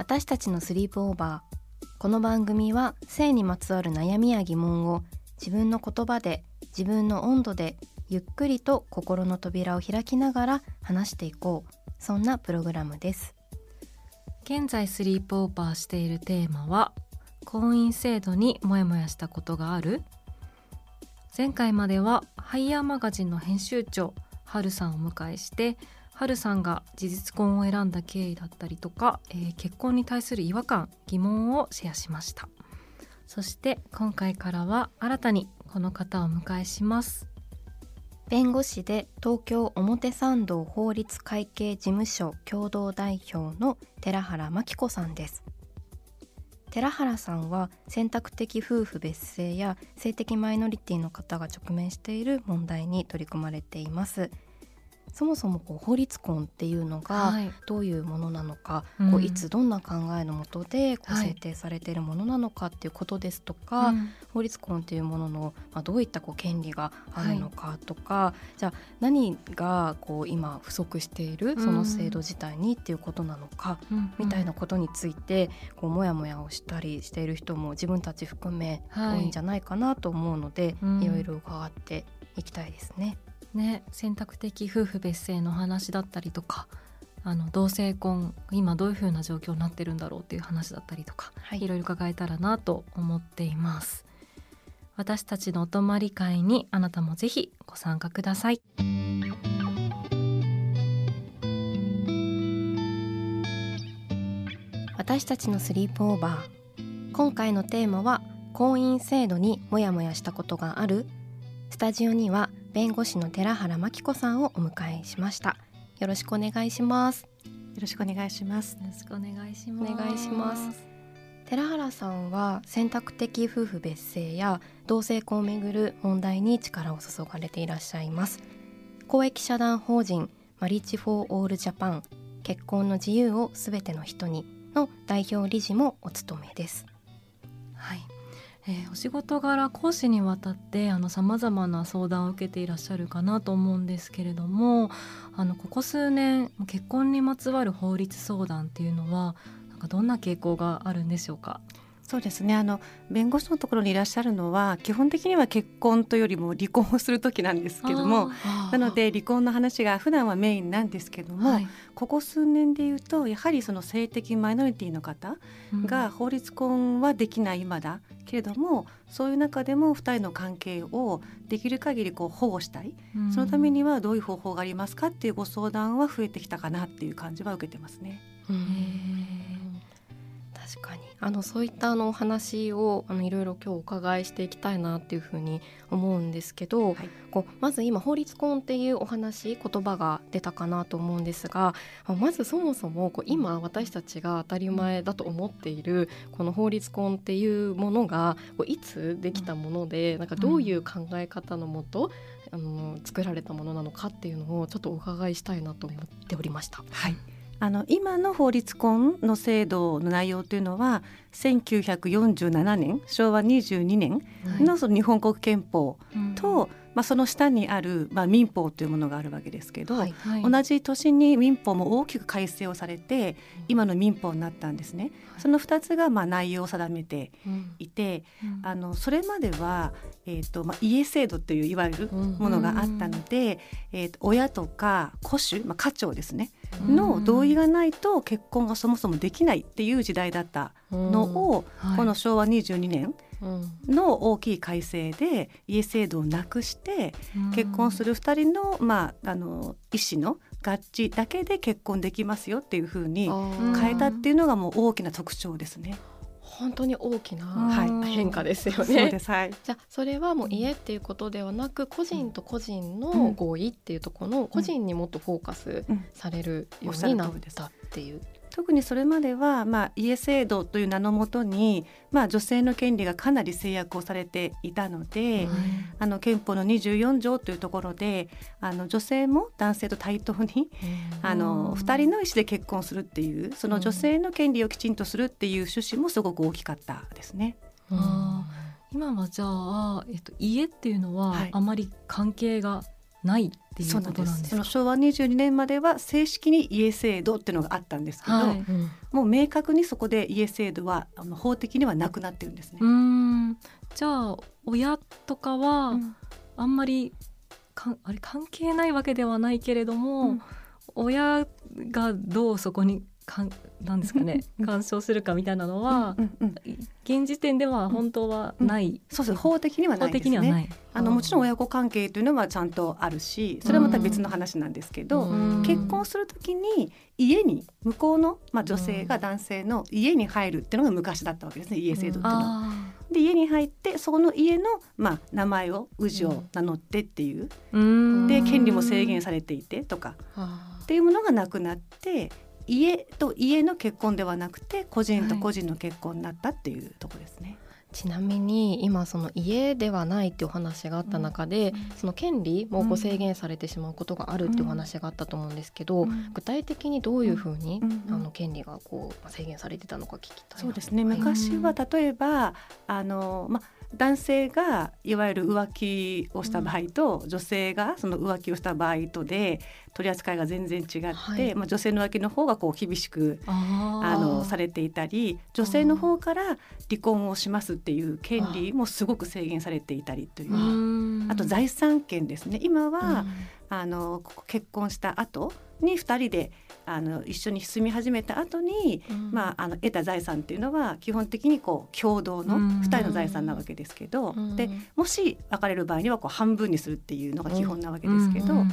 私たちのスリープオーバー。この番組は性にまつわる悩みや疑問を自分の言葉で自分の温度でゆっくりと心の扉を開きながら話していこう。そんなプログラムです。現在スリープオーバーしているテーマは婚姻制度にモヤモヤしたことがある。前回まではハイヤーマガジンの編集長はるさんをお迎えしてはるさんが事実婚を選んだ経緯だったりとか、えー、結婚に対する違和感疑問をシェアしました。そして今回からは新たにこの方をお迎えします。弁護士で東京表参道法律会計事務所共同代表の寺原真紀子さんです。寺原さんは選択的夫婦別姓や性的マイノリティの方が直面している問題に取り組まれています。そもそもこう法律婚っていうのがどういうものなのか、はい、こういつどんな考えのもとでこう制定されているものなのかっていうことですとか、はい、法律婚っていうものの、まあ、どういったこう権利があるのかとか、はい、じゃあ何がこう今不足しているその制度自体にっていうことなのか、うん、みたいなことについてこうもやもやをしたりしている人も自分たち含め多いんじゃないかなと思うので、いろいろ伺っていきたいですね。ね、選択的夫婦別姓の話だったりとかあの同性婚今どういうふうな状況になってるんだろうっていう話だったりとか、はい、いろいろ伺えたらなと思っています。私たちのお泊まり会にあなたもぜひご参加ください。私たちのスリープオーバー。今回のテーマは婚姻制度にモヤモヤしたことがある。スタジオには弁護士の寺原真紀子さんをお迎えしました。よろしくお願いします。よろしくお願いします。よろしくお願いします。お願いします。寺原さんは選択的夫婦別姓や同性婚をめぐる問題に力を注がれていらっしゃいます。公益社団法人Marriage For All Japan 結婚の自由をすべての人にの代表理事もお務めです。はいえー、お仕事柄公私にわたってさまざまな相談を受けていらっしゃるかなと思うんですけれどもあのここ数年結婚にまつわる法律相談っていうのはなんかどんな傾向があるんでしょうか？そうですね。あの弁護士のところにいらっしゃるのは基本的には結婚というよりも離婚をする時なんですけどもなので離婚の話が普段はメインなんですけども、はい、ここ数年でいうとやはりその性的マイノリティの方が法律婚はできない今だ、けれどもそういう中でも2人の関係をできる限りこう保護したい、そのためにはどういう方法がありますかっていうご相談は増えてきたかなっていう感じは受けてますね。確かに。あのそういったあのお話をあのいろいろ今日お伺いしていきたいなっていうふうに思うんですけど、はい、こうまず今法律婚っていうお話言葉が出たかなと思うんですがまずそもそもこう今私たちが当たり前だと思っているこの法律婚っていうものがこういつできたものでなんかどういう考え方のもと、あの作られたものなのかっていうのをちょっとお伺いしたいなと思っておりました。はいあの今の法律婚の制度の内容というのは1947年昭和22年のその日本国憲法とまあ、その下にある、まあ、民法というものがあるわけですけど、はい同じ年に民法も大きく改正をされて今の民法になったんですね。その2つがまあ内容を定めてうん。いてうん。あのそれまでは、えーとまあ、家制度といういわゆるものがあったので、えーと親とか戸主、まあ、家長ですねの同意がないと結婚がそもそもできないっていう時代だったのを、はい。この昭和22年うんの大きい改正で家制度をなくして結婚する2人の,、まあ、あの意思の合致だけで結婚できますよっていうふうに変えたっていうのがもう大きな特徴ですね。本当に大きなはい。変化ですよね。はい。じゃあそれはもう家っていうことではなく個人と個人の合意っていうところの個人にもっとフォーカスうん。されるようになったっていう。特にそれまでは、まあ、家制度という名のもとに、まあ、女性の権利がかなり制約をされていたので、あの憲法の24条というところであの女性も男性と対等にあのうん。2人の意思で結婚するっていうその女性の権利をきちんとするっていう趣旨もすごく大きかったですね。あ今はじゃあ、えっと、家っていうのははい。あまり関係がないっていうそうことなんです。かその昭和22年までは正式に家制度っていうのがあったんですけど、はい。うん。もう明確にそこで家制度はあの法的にはなくなってるんですね。う。ん。じゃあ親とかはうん。あんまりかあれ関係ないわけではないけれども、うん。親がどうそこにかんなんですかねうん。干渉するかみたいなのは、うんうん現時点では本当はない、そうです法的にはな法いですね。的にはない。あのもちろん親子関係というのはちゃんとあるしそれはまた別の話なんですけど、うん。結婚する時に家に向こうの、まあ、女性が男性の家に入るっていうのが昔だったわけですね家制度っていうのは。あで家に入ってそこの家の、まあ、名前を氏を名乗ってっていう、で権利も制限されていてとかあ。っていうものがなくなって家と家の結婚ではなくて個人と個人の結婚になったっていうところですね。ちなみに今その家ではないっていうお話があった中で、その権利もこう制限されてしまうことがあるっていうお話があったと思うんですけど、うん。具体的にどういうふうに、あの権利がこう制限されてたのか聞きたいなそうですね。はい昔は例えばあの、ま、男性がいわゆる浮気をした場合と、女性がその浮気をした場合とで取り扱いが全然違って、はい。まあ、女性の浮気の方がこう厳しくあのされていたり女性の方から離婚をしますっていう権利もすごく制限されていたりというあと財産権ですね。今は、うん。あの結婚した後に2人であの一緒に住み始めた後に、うん。まあ、あの得た財産っていうのは基本的にこう共同のうん。2人の財産なわけですけど、うん。でもし別れる場合にはこう半分にするっていうのが基本なわけですけど、うん。うん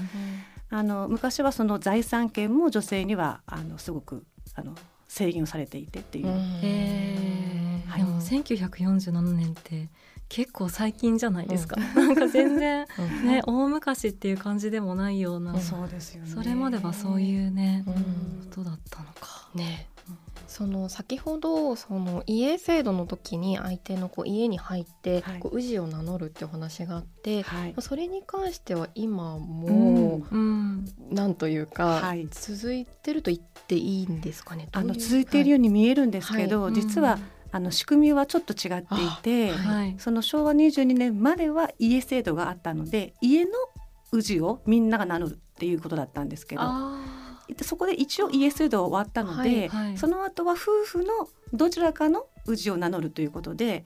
あの昔はその財産権も女性にはあのすごくあの制限をされていてっていう。へー。はい。でも1947年って結構最近じゃないですか、なんか全然 うん。ね大昔っていう感じでもないような、うんそうですよね。それまではそういうね、うん。ことだったのか。ね。その先ほどその家制度の時に相手のこう家に入ってはい。こう氏を名乗るっていうお話があって、はい。それに関しては今も、うん。うん、なんというか、はい。続いてると言っていいんですかね。あの続いているように、に見えるんですけど、はい。実は、あの仕組みはちょっと違っていて、はい、その昭和22年までは家制度があったので家の氏をみんなが名乗るっていうことだったんですけどそこで一応家制度は終わったので、はいはい。その後は夫婦のどちらかの氏を名乗るということで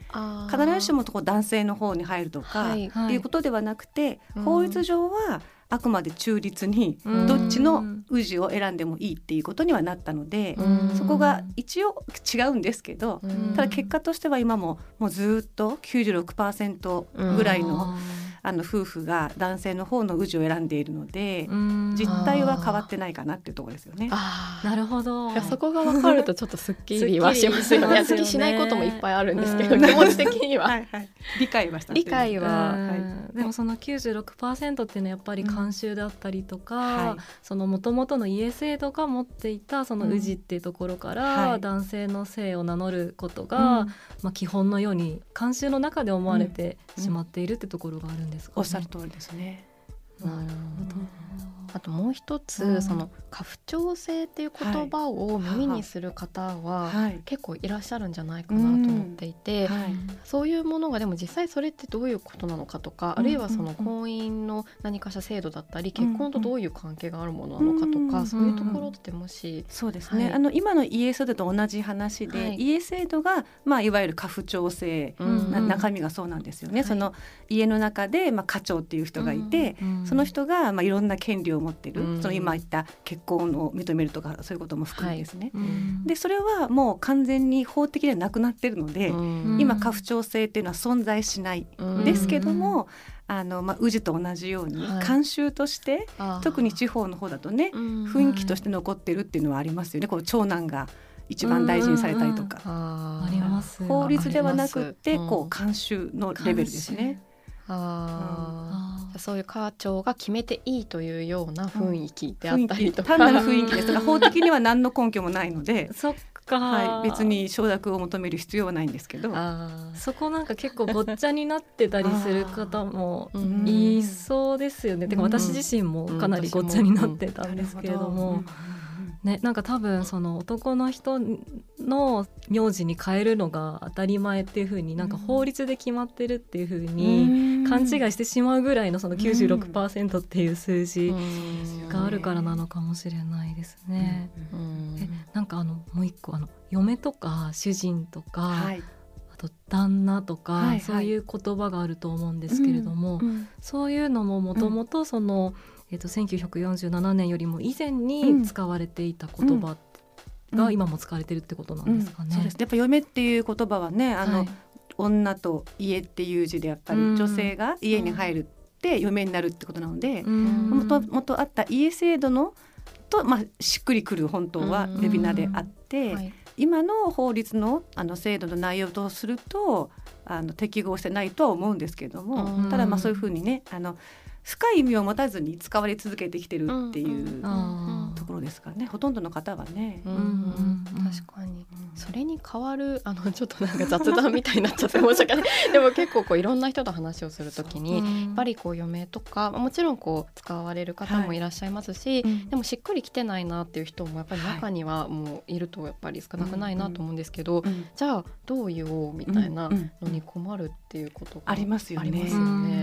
必ずしも男性の方に入るとか、はい。い、うことではなくて、うん。法律上はあくまで中立にうん。どっちの氏を選んでもいいっていうことにはなったので、うん。そこが一応違うんですけど、うん。ただ結果としては今ももうずっと96%ぐらいの,、あの夫婦が男性の方の氏を選んでいるので、うん。実態は変わってないかなっていうところですよね。あー。なるほど。いやそこが分かるとちょっとすっきりはしますよね。すっきりしますよね。すっきりしないこともいっぱいあるんですけど、う ん気持ち的には。はいはい、理解はした。っていう理解は。うん。はい。でもその96%っていうのはやっぱり慣習だったりとか、はい。その元々の家制度が持っていたその氏っていうところから、はい。男性の姓を名乗ることが、うん。まあ、基本のように慣習の中で思われてしまっているってところがあるんですか、ねおっしゃる通りですね。なるほどあともう一つ、うん、その家父長制っていう言葉を耳にする方は、結構いらっしゃるんじゃないかなと思っていて、はい、そういうものがでも実際それってどういうことなのかとか、あるいはその婚姻の何かしら制度だったり、結婚とどういう関係があるものなのかとか、そういうところってもし、そうですね、あの今の家制度と同じ話で、家制度が、まあ、いわゆる家父長制、中身がそうなんですよね。その家の中で、まあ、家長っていう人がいて、その人が、まあ、いろんな権利を持ってる、その今言った結婚を認めるとかそういうことも含めですね。でそれはもう完全に法的にはなくなってるので、今家父長制っていうのは存在しない。ですけども、あのまあ、宇治と同じように慣習として、はい、特に地方の方だとね、雰囲気として残ってるっていうのはありますよね。こう長男が一番大事にされたりとか、あります法律ではなくてこう慣習のレベルですね。ああ、そういう課長が決めていいというような雰囲気であったりとか、単なる雰囲気です。が法的には何の根拠もないので そっか、はい、別に承諾を求める必要はないんですけど。そこなんか結構ごっちゃになってたりする方もいそうですよね。てか私自身もかなりごっちゃになってたんですけれども。ね、なんか多分その男の人の名字に変えるのが当たり前っていうふうになんか法律で決まってるっていうふうに勘違いしてしまうぐらいのその96%っていう数字があるからなのかもしれないですね。えなんかあのもう一個あの嫁とか主人とか、はい、あと旦那とか、はいはい、そういう言葉があると思うんですけれども、うんうん、そういうのももともとその、うんえーと、1947年よりも以前に使われていた言葉が今も使われてるってことなんですかね。そうです。やっぱ嫁っていう言葉はねあの、はい、女と家っていう字でやっぱり女性が家に入るって嫁になるってことなのでもともとあった家制度のと、まあ、しっくりくる本当はレビナであって、はい、今の法律のあの制度の内容とするとあの適合してないとは思うんですけれどもただまあそういうふうにねあの深い意味を持たずに使われ続けてきてるっていうところですかね、ほとんどの方はね。うんうん、確かに、それに代わるあのちょっとなんか雑談みたいになっちゃって申し訳ない。でも結構こういろんな人と話をするときに、やっぱりこう余命とかもちろんこう使われる方もいらっしゃいますし、はい、でもしっくりきてないなっていう人もやっぱり中にはもういるとやっぱり少なくないなと思うんですけど、じゃあどう言おうみたいなのに困るっていうことがありますよね。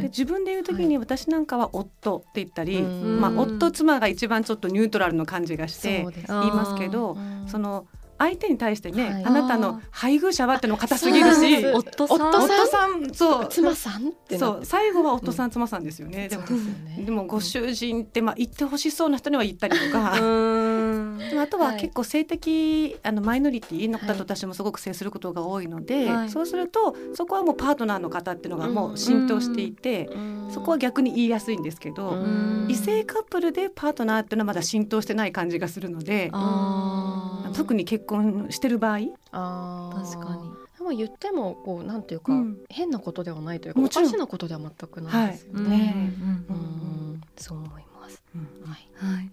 で自分で言う時に私なんかは夫って言ったり、まあ、夫妻が一番ちょっとニュートラルの感じがして言いますけどその相手に対してね、はい、あなたの配偶者はってのも硬すぎるし夫さん夫さんそう。妻さんそう。最後は夫さん、妻さんですよね。でもでもご主人ってまあ言ってほしそうな人には言ったりとか。でもあとは結構性的、あのマイノリティの方と私もすごく接することが多いので、はい、そうするとそこはもうパートナーの方っていうのがもう浸透していてそこは逆に言いやすいんですけど異性カップルでパートナーっていうのはまだ浸透してない感じがするので特に結婚してる場合？あ確かに。でも言ってもこうなんていうか、うん、変なことではないというかおかしなことでは全くないですよね。はい、うん、そう思います、はい、はい、今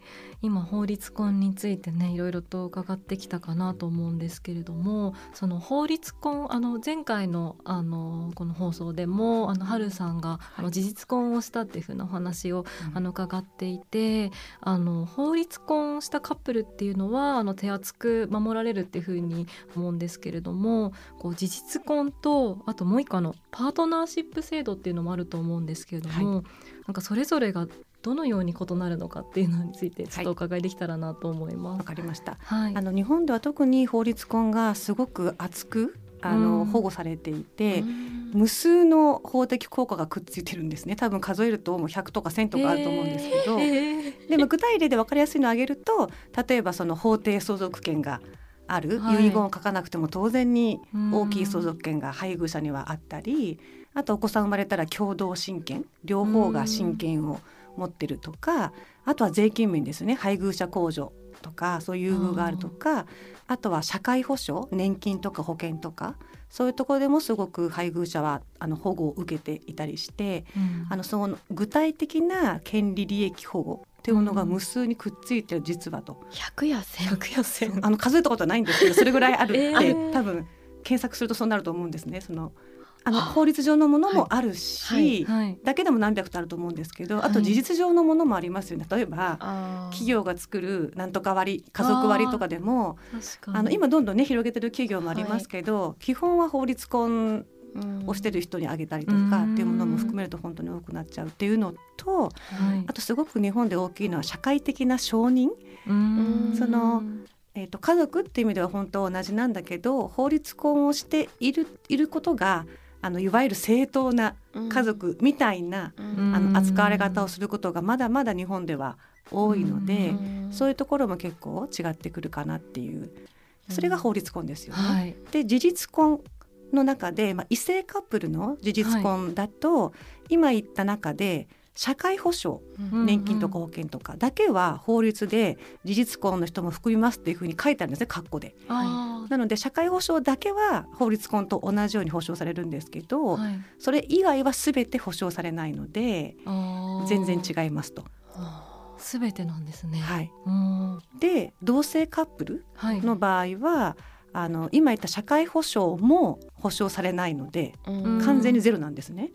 法律婚についてねいろいろと伺ってきたかなと思うんですけれどもその法律婚あの前回のあのこの放送でもあの春さんが、あの事実婚をしたっていうふうなお話を、あの伺っていてあの法律婚したカップルっていうのはあの手厚く守られるっていうふうに思うんですけれどもこう事実婚とあともう一個のパートナーシップ制度っていうのもあると思うんですけれども、はい、なんかそれぞれがどのように異なるのかっていうのについてちょっとお伺いできたらなと思います。わ、はい、かりました、はい、あの日本では特に法律婚がすごく厚くあの、うん、保護されていて、うん、無数の法的効果がくっついてるんですね。多分数えるともう100とか1000とかあると思うんですけど、えー、でも具体例で分かりやすいのを挙げると例えばその法定相続権がある、はい、遺言を書かなくても当然に大きい相続権が配偶者にはあったり、あとお子さん生まれたら共同親権。両方が親権を持ってるとかあとは税金面ですね。配偶者控除とかそういう優遇があるとかあとは社会保障年金とか保険とかそういうところでもすごく配偶者はあの保護を受けていたりして、うん、あのその具体的な権利利益保護っていうのが無数にくっついてる実はと。100や1000や1000あの数えたことはないんですけどそれぐらいあるって、えー、多分検索するとそうなると思うんですね。そのあの法律上のものもあるし、はい。はい。だけでも何百とあると思うんですけど、あとはい事実上のものもありますよね。例えば企業が作るなんとか割家族割とかでもあの今どんどんね広げてる企業もありますけど、基本は法律婚うん。をしてる人にあげたりとかっていうものも含めると本当に多くなっちゃうっていうのとはい。あとすごく日本で大きいのは社会的な承認、そのえー、と家族っていう意味では本当同じなんだけど法律婚をしているいることがあのいわゆる正当な家族みたいな、うん。あの扱われ方をすることがまだまだ日本では多いので、うん。そういうところも結構違ってくるかなっていう。それが法律婚ですよね。はい。で事実婚の中で、まあ、異性カップルの事実婚だと、今言った中で社会保障うん年金とか保険とかだけは法律で事実婚の人も含みますっていうふうに書いてあるんですね括弧で。あなので社会保障だけは法律婚と同じように保障されるんですけど、ーはい。それ以外は全て保障されないので全然違いますと。すべてなんですね。はい、うん。で同性カップルはい。の場合はあの今言った社会保障も保障されないのでうん。完全にゼロなんですね。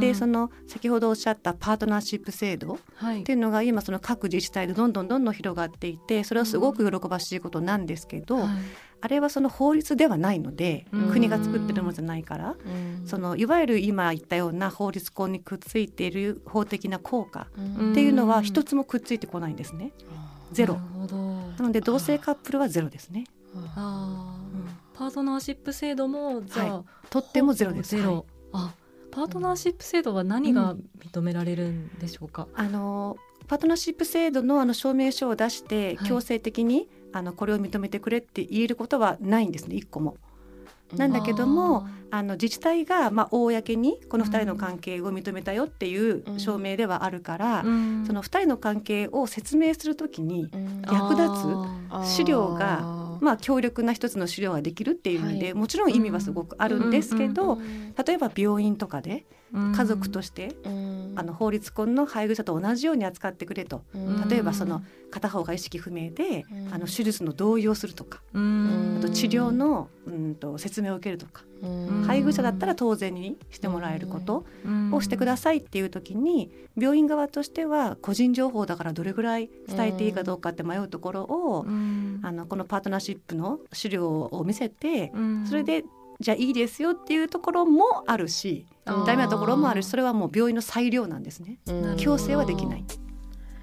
でその先ほどおっしゃったパートナーシップ制度はい。っていうのが今その各自治体でどんどんどんどん広がっていてそれはすごく喜ばしいことなんですけど、はい。あれはその法律ではないのでうん。国が作ってるものじゃないからうん。そのいわゆる今言ったような法律婚にくっついている法的な効果うん。っていうのは一つもくっついてこないんですね。ゼロ。なので同性カップルはゼロですね。あー。うん。パートナーシップ制度もじゃあ、とってもゼロです。ゼロ、はい。あパートナーシップ制度は何が認められるんでしょうか、あのパートナーシップ制度のあの証明書を出してはい。強制的に、あのこれを認めてくれって言えることはないんですね一個も。なんだけどもあの自治体がまあ公にこの2人の関係を認めたよっていう証明ではあるから、うん。その2人の関係を説明するときに、うん。役立つあ資料がまあ、強力な一つの資料ができるっていう意味で、はい。もちろん意味はすごくあるんですけど、うん例えば病院とかでー家族として、うん。あの法律婚の配偶者と同じように扱ってくれと。うん。例えばその片方が意識不明で、うん。あの手術の同意をするとか、うん。あと治療のうんと説明を受けるとか、うん。配偶者だったら当然にしてもらえることうん。をしてくださいっていう時に病院側としては個人情報だからどれぐらい伝えていいかどうかって迷うところを、うん。あのこのパートナーシップの資料を見せて、うん。それでじゃあいいですよっていうところもあるしダメなところもあるしそれはもう病院の裁量なんですね。うん。強制はできない。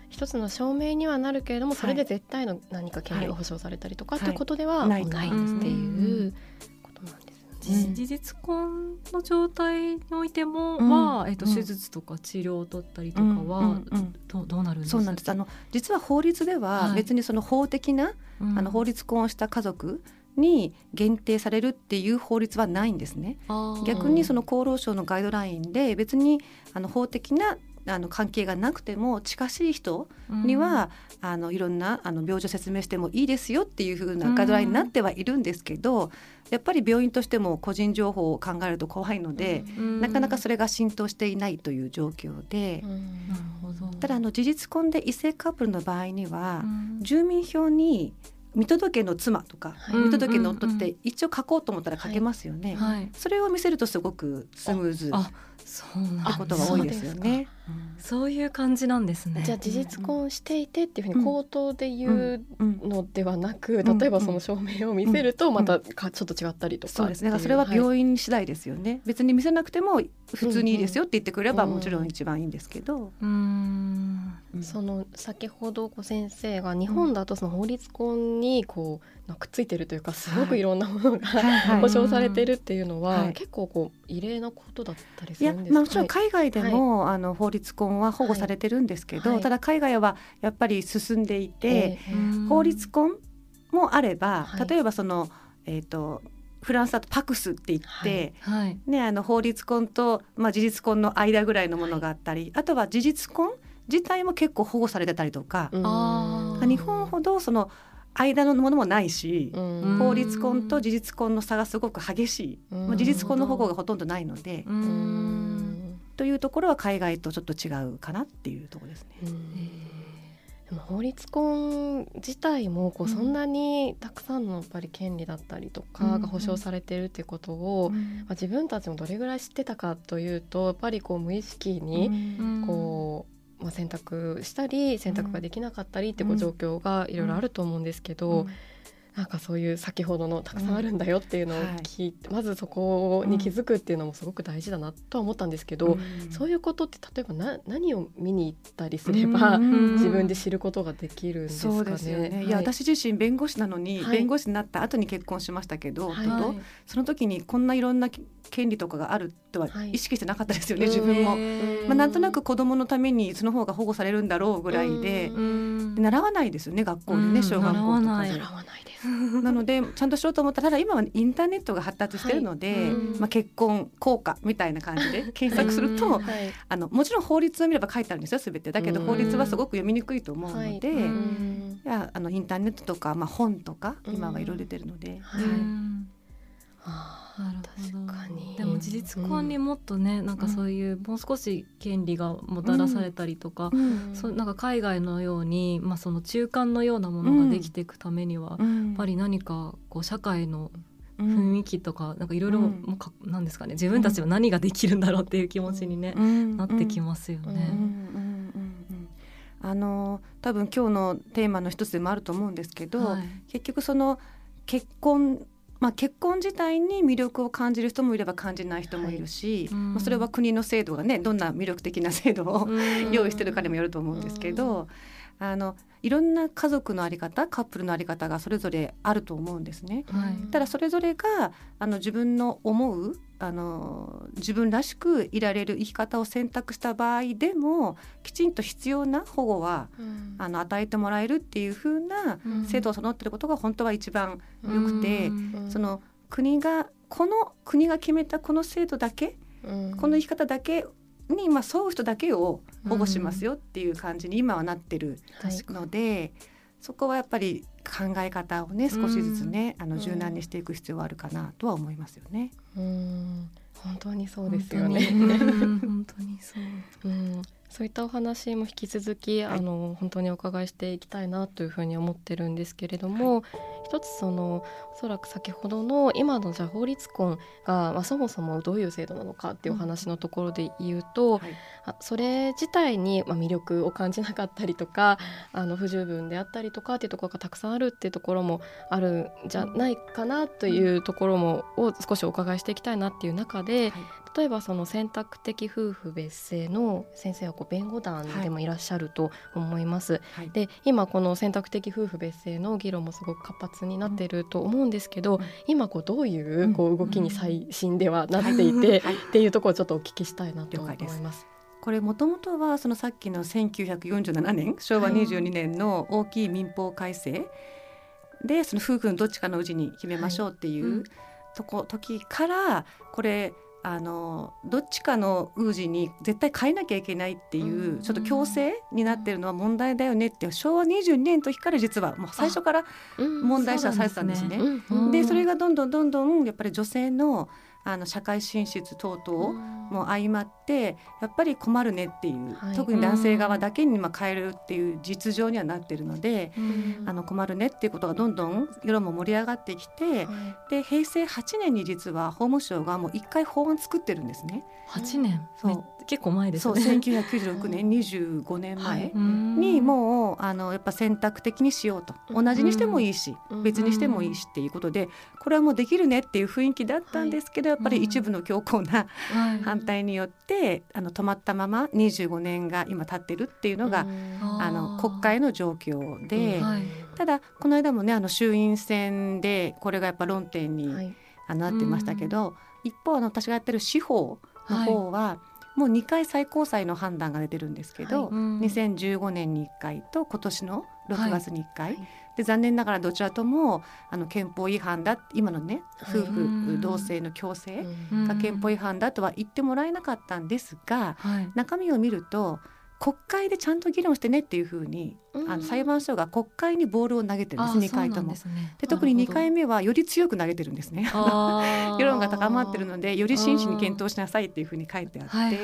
一つの証明にはなるけれども、い。それで絶対の何か権利が保障されたりとかはい。っていうことではないっていうことなんです事実婚の状態においてもうん。は、えっとうん。手術とか治療を取ったりとかは、うんうんうん。どうどうなるんですそうなんです。あの実は法律でははい。別にその法的な、うん。あの法律婚をした家族に限定されるっていう法律はないんですね。逆にその厚労省のガイドラインで別にあの法的なあの関係がなくても近しい人には、あのいろんなあの病状説明してもいいですよっていう風なガイドラインになってはいるんですけど、やっぱり病院としても個人情報を考えると怖いので、うん。なかなかそれが浸透していないという状況で、ただあの事実婚で異性カップルの場合には、うん。住民票に見届けの妻とか、はい。見届けの夫っうんうんて一応書こうと思ったら書けますよね。はい。それを見せるとすごくスムーズ。あそうなんってことが多いですよね。そういう感じなんですね。じゃあ事実婚していてっていうふうに口頭で言ううんのではなく、うん。例えばその証明を見せるとまたかちょっと違ったりとかそうですね。それははい病院次第ですよね。別に見せなくても普通にいいですよって言ってくればうんもちろん一番いいんですけど。うーん。その先ほどご先生が日本だとその法律婚にこうくっついてるというかすごくい。ろんなものが、はい 保障されてるっていうのは、はい。結構こう異例なことだったりすいやるんですか、まあ、もちろん海外でも、あの法律婚は保護されてるんですけど、はい。ただ海外はやっぱり進んでいて、ええ。法律婚もあれば、はい。例えばその、えー、とフランスだとパクスって言って、はい。ね、あの法律婚と、まあ、事実婚の間ぐらいのものがあったり、あとは事実婚自体も結構保護されてたりとか、日本ほどその間のものもないし、うん。法律婚と事実婚の差がすごく激しい、うん。まあ、事実婚の保護がほとんどないので、というところは海外とちょっと違うかなっていうところですね。うん。でも法律婚自体もこうそんなにたくさんのやっぱり権利だったりとかが保障されてるっていうことを、まあ、自分たちもどれぐらい知ってたかというとやっぱりこう無意識にこう、まあ、選択したり選択ができなかったりってこう状況がいろいろあると思うんですけど。なんかそういう先ほどのたくさんあるんだよっていうのを聞いて、うん。はい、まずそこに気づくっていうのもすごく大事だなとは思ったんですけど、うん、そういうことって例えばな何を見に行ったりすれば、自分で知ることができるんですかね？そうですよね、はい、いや私自身弁護士なのに、はい、弁護士になった後に結婚しましたけど、はい、その時にこんないろんな権利とかがあるとは意識してなかったですよね、自分も。まあ、なんとなく子供のためにその方が保護されるんだろうぐらいで習わないですよね学校でね小学校とかで。習わない なのでちゃんとしようと思ったらただ今はインターネットが発達してるので、はい。まあ、結婚効果みたいな感じで検索すると、はい、あのもちろん法律を見れば書いてあるんですよ全て。だけど法律はすごく読みにくいと思うので、い。やあのインターネットとか、まあ、本とか今はいろいろ出てるので。はいなるほど。でも事実婚にもっとね、うん、なんかそういうもう少し権利がもたらされたりとか、うん、そうなんか海外のように、まあ、その中間のようなものができていくためには、うん、やっぱり何かこう社会の雰囲気とかなんかいろいろなんですかね自分たちは何ができるんだろうっていう気持ちにね、なってきますよね。あの多分今日のテーマの一つでもあると思うんですけど、はい、結局その結婚まあ、結婚自体に魅力を感じる人もいれば感じない人もいるし、はい、まあ、それは国の制度がねどんな魅力的な制度を 用意してるかにもよると思うんですけどあのいろんな家族の在り方カップルの在り方がそれぞれあると思うんですね。はい、ただそれぞれがあの自分の思うあの自分らしくいられる生き方を選択した場合でもきちんと必要な保護は、うん、あの与えてもらえるっていう風な制度を備ってることが本当は一番よくて、うん、その国がこの国が決めたこの制度だけ、うん、この生き方だけに、まあ、沿う人だけを保護しますよっていう感じに今はなってるので、そこはやっぱり考え方をね少しずつね、あの柔軟にしていく必要はあるかなとは思いますよね。うん。本当にそうですよね。本当に。そう。うん。そういったお話も引き続き、はい、あの本当にお伺いしていきたいなというふうに思ってるんですけれども、はい、一つそのおそらく先ほどの今のじゃ法律婚が、まあ、そもそもどういう制度なのかっていうお話のところで言うと、うんはい、それ自体に、まあ、魅力を感じなかったりとかあの不十分であったりとかっていうところがたくさんあるっていうところもあるんじゃないかなというところもを少しお伺いしていきたいなっていう中で、例えばその選択的夫婦別姓の先生はこう弁護団でもいらっしゃると思います。はい、で今この選択的夫婦別姓の議論もすごく活発になっていると思うんですけど、うん、今こうどういうこう動きに最新ではなっていて、っていうところをちょっとお聞きしたいなと思います。これもともとはそのさっきの1947年昭和22年の大きい民法改正でその夫婦のどっちかのうちに決めましょうっていうとこ、時からこれあのどっちかの宮司に絶対変えなきゃいけないっていうちょっと強制になってるのは問題だよねって昭和22年の時から実はもう最初から問題視はされてたんですね。でそれがどんどんどんどんやっぱり女性のあの社会進出等々も相まってやっぱり困るねっていう、はい、特に男性側だけにまあ変えるっていう実情にはなってるので、あの困るねっていうことがどんどん世論も盛り上がってきて、はい、で平成8年に実は法務省がもう一回法案作ってるんですね。8年？そう結構前ですね。そう1996年25年前にもうあのやっぱ選択的にしようと。同じにしてもいいし別にしてもいいしっていうことでこれはもうできるねっていう雰囲気だったんですけどやっぱり一部の強硬な反対によってあの止まったまま25年が今経ってるっていうのがあの国会の状況でただこの間もねあの衆院選でこれがやっぱ論点になってましたけど一方あの私がやってる司法の方は、もう2回最高裁の判断が出てるんですけど、はい、2015年に1回と今年の6月に1回、はい、で残念ながらどちらともあの憲法違反だ今のね夫婦同姓の強制が憲法違反だとは言ってもらえなかったんですが、はい、中身を見ると国会でちゃんと議論してねっていうふうに、ん、あの裁判所が国会にボールを投げてるんです2回とも。で、ね、特に2回目はより強く投げてるんですね。世論が高まってるのでより真摯に検討しなさいっていうふうに書いてあって。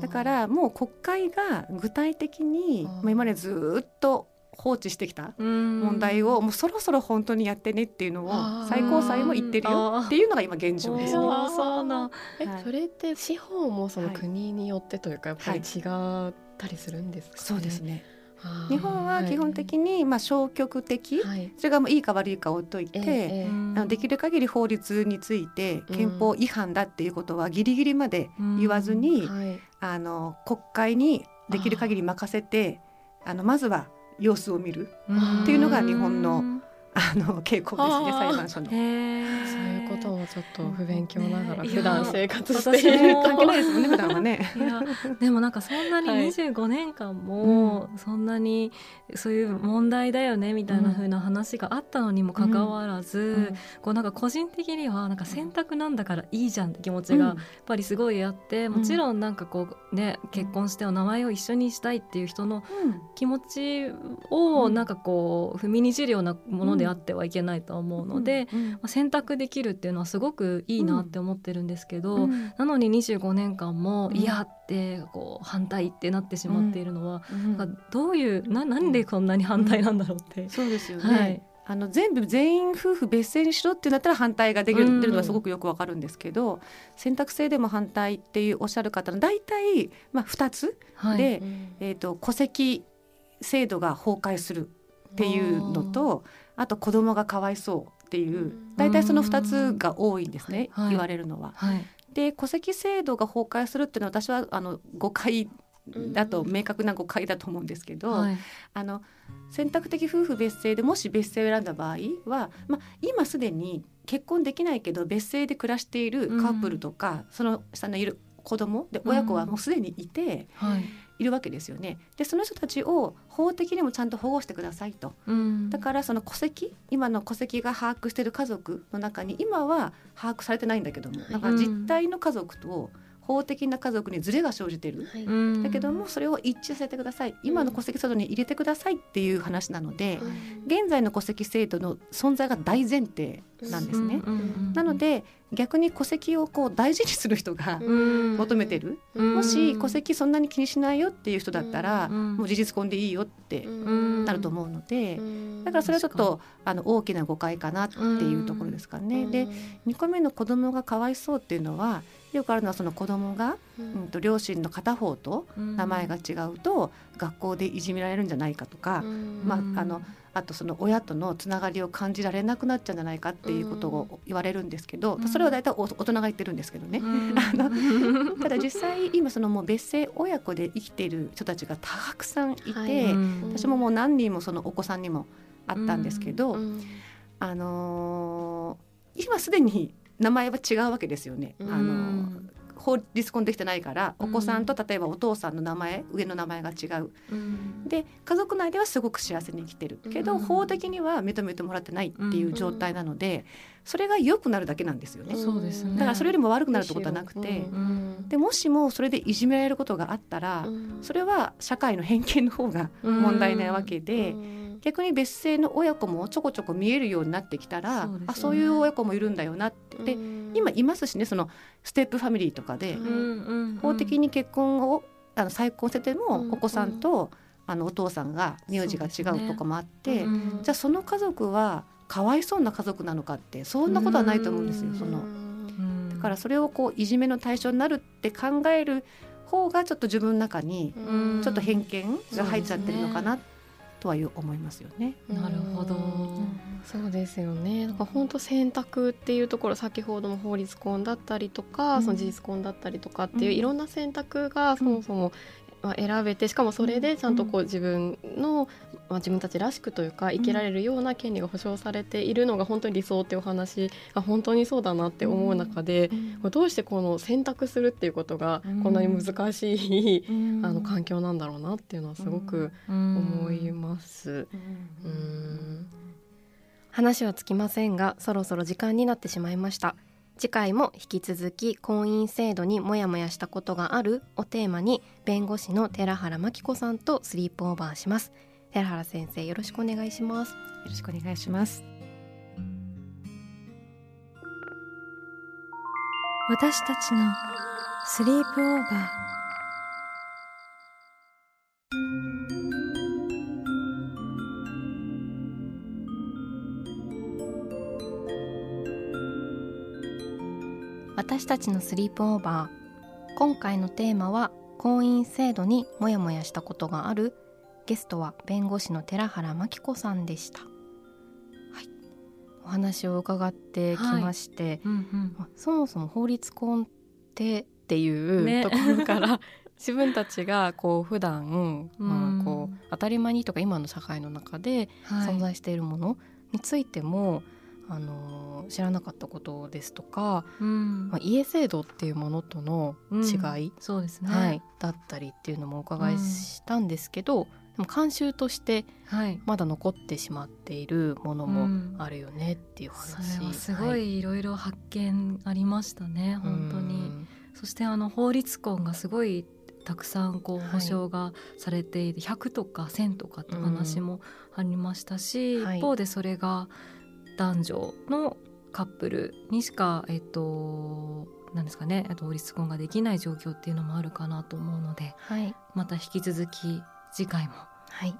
だからもう国会が具体的に、まあ、今までずっと放置してきた問題をもうそろそろ本当にやってねっていうのを最高裁も言ってるよっていうのが今現状ですね。そうなえ、はい、それって司法もその国によってというかやっぱり違ったりするんですか、ね？はい、そうですね。日本は基本的にまあ消極的、はい、それがもういいか悪いか置いといて、えー、あのできる限り法律について憲法違反だっていうことはギリギリまで言わずに、はい、あの国会にできる限り任せてあのまずは様子を見るっていうのが日本のあの傾向ですね裁判所の。そういうことをちょっと不勉強ながら普段生活している。関係ないですもんね普段はね。でもなんかそんなに25年間もそんなにそういう問題だよねみたいな風な話があったのにもかかわらず、こうなんか個人的にはなんか選択なんだからいいじゃんって気持ちがやっぱりすごいあってもちろんなんかこうね結婚してお名前を一緒にしたいっていう人の気持ちをなんかこう踏みにじるようなものであってはいけないと思うので、うんうん、まあ、選択できるっていうのはすごくいいなって思ってるんですけど、うん、なのに25年間も嫌ってこう反対ってなってしまっているのは、どういうななんでこんなに反対なんだろうって。そうですよね、はい。あの全部全員夫婦別姓にしろっていうんだったら反対ができるっていうのはすごくよくわかるんですけど、うん、選択制でも反対っていうおっしゃる方の大体、まあ、2つで、はい、えーと戸籍制度が崩壊するっていうのとあと子供がかわいそうっていう大体その2つが多いんですね、言われるのは。はい、で戸籍制度が崩壊するっていうのは私はあの誤解だと明確な誤解だと思うんですけど、はい、あの選択的夫婦別姓でもし別姓を選んだ場合は、まあ、今すでに結婚できないけど別姓で暮らしているカップルとか、うん、その下にいる子供で親子はもうすでにいて、うんはい、いるわけですよね。でその人たちを法的にもちゃんと保護してくださいと。うん、だからその戸籍今の戸籍が把握している家族の中に今は把握されてないんだけどもなんか実態の家族と、法的な家族にズレが生じてる、はい、だけどもそれを一致させてください。今の戸籍制度に入れてくださいっていう話なので、現在の戸籍制度の存在が大前提なんですね。なので逆に戸籍をこう大事にする人が求めてる、もし戸籍そんなに気にしないよっていう人だったら、もう事実婚でいいよってなると思うので、だからそれはちょっとあの大きな誤解かなっていうところですかね。で2個目の子供がかわいそうっていうのはよくあるのはその子供が、うんと両親の片方と名前が違うと学校でいじめられるんじゃないかとか、まああのあとその親とのつながりを感じられなくなっちゃうんじゃないかっていうことを言われるんですけど、それは大体大人が言ってるんですけどね。あのただ実際今そのもう別姓親子で生きている人たちがたくさんいて、はい、私ももう何人もそのお子さんにもあったんですけど、あのー、今すでに名前は違うわけですよね。あの法律婚できてないからお子さんと例えばお父さんの名前上の名前が違う、うん、で家族内ではすごく幸せに生きてる。けど、うん、法的には認めてもらってないっていう状態なので、それが良くなるだけなんですよね。ね。だからそれよりも悪くなるってことはなくて、でもしもそれでいじめられることがあったら、それは社会の偏見の方が問題なわけで。逆に別姓の親子もちょこちょこ見えるようになってきたらそう、ね,、あそういう親子もいるんだよなって。で今いますしねそのステップファミリーとかで、法的に結婚をあの再婚しててもお子さんと、あのお父さんが名字が違うとかもあって、ね、じゃあその家族はかわいそうな家族なのかってそんなことはないと思うんですよ。その。だからそれをこういじめの対象になるって考える方がちょっと自分の中にちょっと偏見が入っちゃってるのかなとは思いますよね。なるほど、そうですよね。なんか本当選択っていうところ、先ほどの法律婚だったりとか、うん、その事実婚だったりとかっていういろんな選択がそもそもまあ、選べてしかもそれでちゃんとこう自分の、まあ、自分たちらしくというか生きられるような権利が保障されているのが本当に理想っていうお話が本当にそうだなって思う中で、どうしてこの選択するっていうことがこんなに難しい、あの環境なんだろうなっていうのはすごく思います。うん。話はつきませんがそろそろ時間になってしまいました。次回も引き続き婚姻制度にモヤモヤしたことがあるをテーマに弁護士の寺原真紀子さんとスリープオーバーします。寺原先生よろしくお願いします。よろしくお願いします。私たちのスリープオーバー私たちのスリープオーバー。今回のテーマは婚姻制度にモヤモヤしたことがある。ゲストは弁護士の寺原真紀子さんでした。お話を伺ってきまして、はいうん。うん、そもそも法律婚ってっていうところから、ね、自分たちがこう普段、まあこう当たり前にとか今の社会の中で存在しているものについても、はい、あの知らなかったことですとか、うん、まあ、家制度っていうものとの違い、うん、そうですね、はい、だったりっていうのもお伺いしたんですけど、でも慣習としてまだ残ってしまっているものもあるよねっていう話、うん、すごいい。ろいろ発見ありましたね、はい、本当に。そしてあの法律婚がすごいたくさんこう保障がされていて、はい、100とか1000とかって話もありましたし、うん、一方でそれが男女のカップルにしかえっとなんですかね法律婚ができない状況っていうのもあるかなと思うので、はい、また引き続き次回も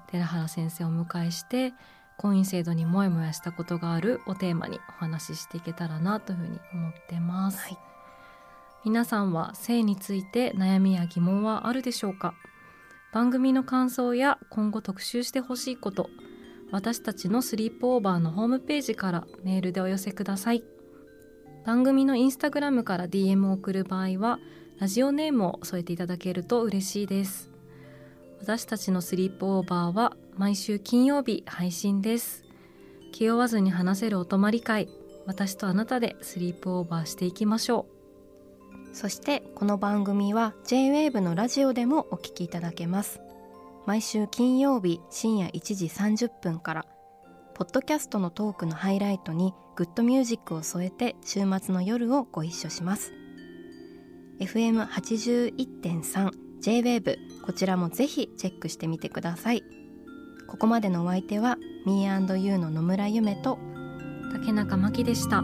寺原先生をお迎えして婚姻制度にモヤモヤしたことがあるをテーマにお話ししていけたらなというふうに思ってます、はい、皆さんは性について悩みや疑問はあるでしょうか？番組の感想や今後特集してほしいこと私たちのスリープオーバーのホームページからメールでお寄せください。番組のインスタグラムから DM を送る場合はラジオネームを添えていただけると嬉しいです。私たちのスリープオーバーは毎週金曜日配信です。気負わずに話せるお泊まり会私とあなたでスリープオーバーしていきましょう。そしてこの番組は JWAVE のラジオでもお聞きいただけます。毎週金曜日深夜1時30分からポッドキャストのトークのハイライトにグッドミュージックを添えて週末の夜をご一緒します FM81.3 J-WAVE こちらもぜひチェックしてみてくださいここまでのお相手は Me&You の野村夢と竹中真希でした。